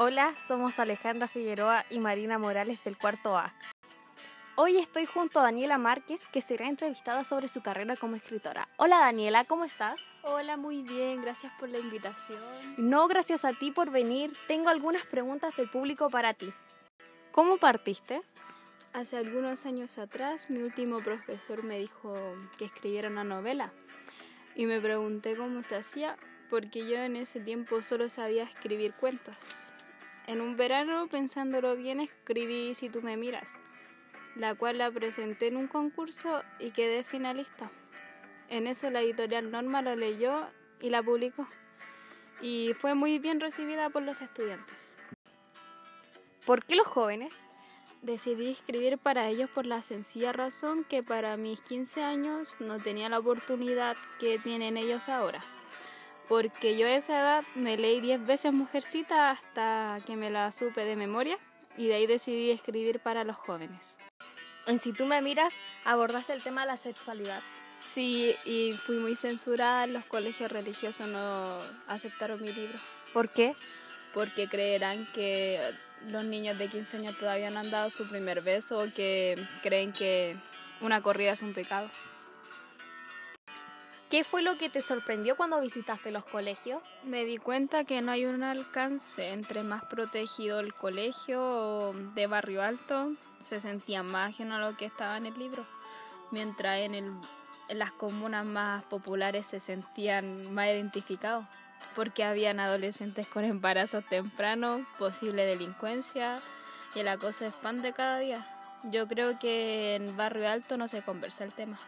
Hola, somos Alejandra Figueroa y Marina Morales del cuarto A. Hoy estoy junto a Daniela Márquez, que será entrevistada sobre su carrera como escritora. Hola Daniela, ¿cómo estás? Hola, muy bien, gracias por la invitación. No, gracias a ti por venir. Tengo algunas preguntas del público para ti. ¿Cómo partiste? Hace algunos años atrás mi último profesor me dijo que escribiera una novela y me pregunté cómo se hacía porque yo en ese tiempo solo sabía escribir cuentos. En un verano, pensándolo bien, escribí Si tú me miras, la cual la presenté en un concurso y quedé finalista. En eso la editorial Norma lo leyó y la publicó. Y fue muy bien recibida por los estudiantes. ¿Por qué los jóvenes? Decidí escribir para ellos por la sencilla razón que para mis 15 años no tenía la oportunidad que tienen ellos ahora porque yo a esa edad me leí 10 veces Mujercita hasta que me la supe de memoria y de ahí decidí escribir para los jóvenes. En Si tú me miras, abordaste el tema de la sexualidad. Sí, y fui muy censurada, los colegios religiosos no aceptaron mi libro. ¿Por qué? Porque creerán que los niños de 15 años todavía no han dado su primer beso o que creen que una corrida es un pecado. ¿Qué fue lo que te sorprendió cuando visitaste los colegios? Me di cuenta que no hay un alcance entre más protegido el colegio de barrio alto, se sentía más ajeno a lo que estaba en el libro, mientras en, el, en las comunas más populares se sentían más identificados, porque habían adolescentes con embarazos tempranos, posible delincuencia y el acoso expande cada día. Yo creo que en barrio alto no se conversa el tema.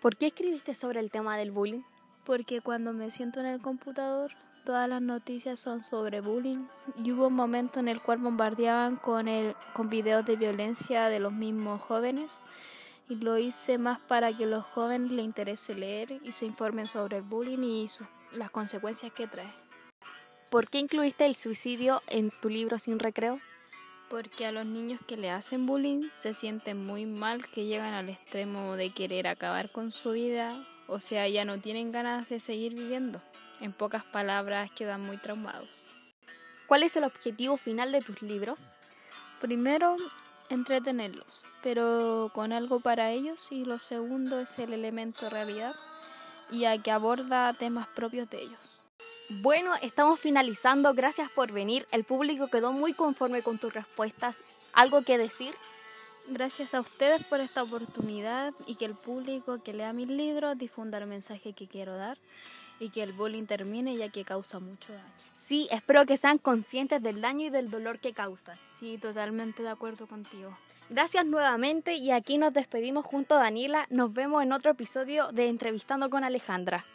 ¿Por qué escribiste sobre el tema del bullying? Porque cuando me siento en el computador, todas las noticias son sobre bullying y hubo un momento en el cual bombardeaban con, el, con videos de violencia de los mismos jóvenes y lo hice más para que los jóvenes les interese leer y se informen sobre el bullying y las consecuencias que trae. ¿Por qué incluiste el suicidio en tu libro Sin Recreo? Porque a los niños que le hacen bullying se sienten muy mal, que llegan al extremo de querer acabar con su vida, o sea, ya no tienen ganas de seguir viviendo. En pocas palabras, quedan muy traumados. ¿Cuál es el objetivo final de tus libros? Primero, entretenerlos, pero con algo para ellos, y lo segundo es el elemento realidad, ya que aborda temas propios de ellos. Bueno, estamos finalizando. Gracias por venir. El público quedó muy conforme con tus respuestas. ¿Algo que decir? Gracias a ustedes por esta oportunidad y que el público que lea mis libros difunda el mensaje que quiero dar y que el bullying termine ya que causa mucho daño. Sí, espero que sean conscientes del daño y del dolor que causa. Sí, totalmente de acuerdo contigo. Gracias nuevamente y aquí nos despedimos junto a Daniela. Nos vemos en otro episodio de Entrevistando con Alejandra.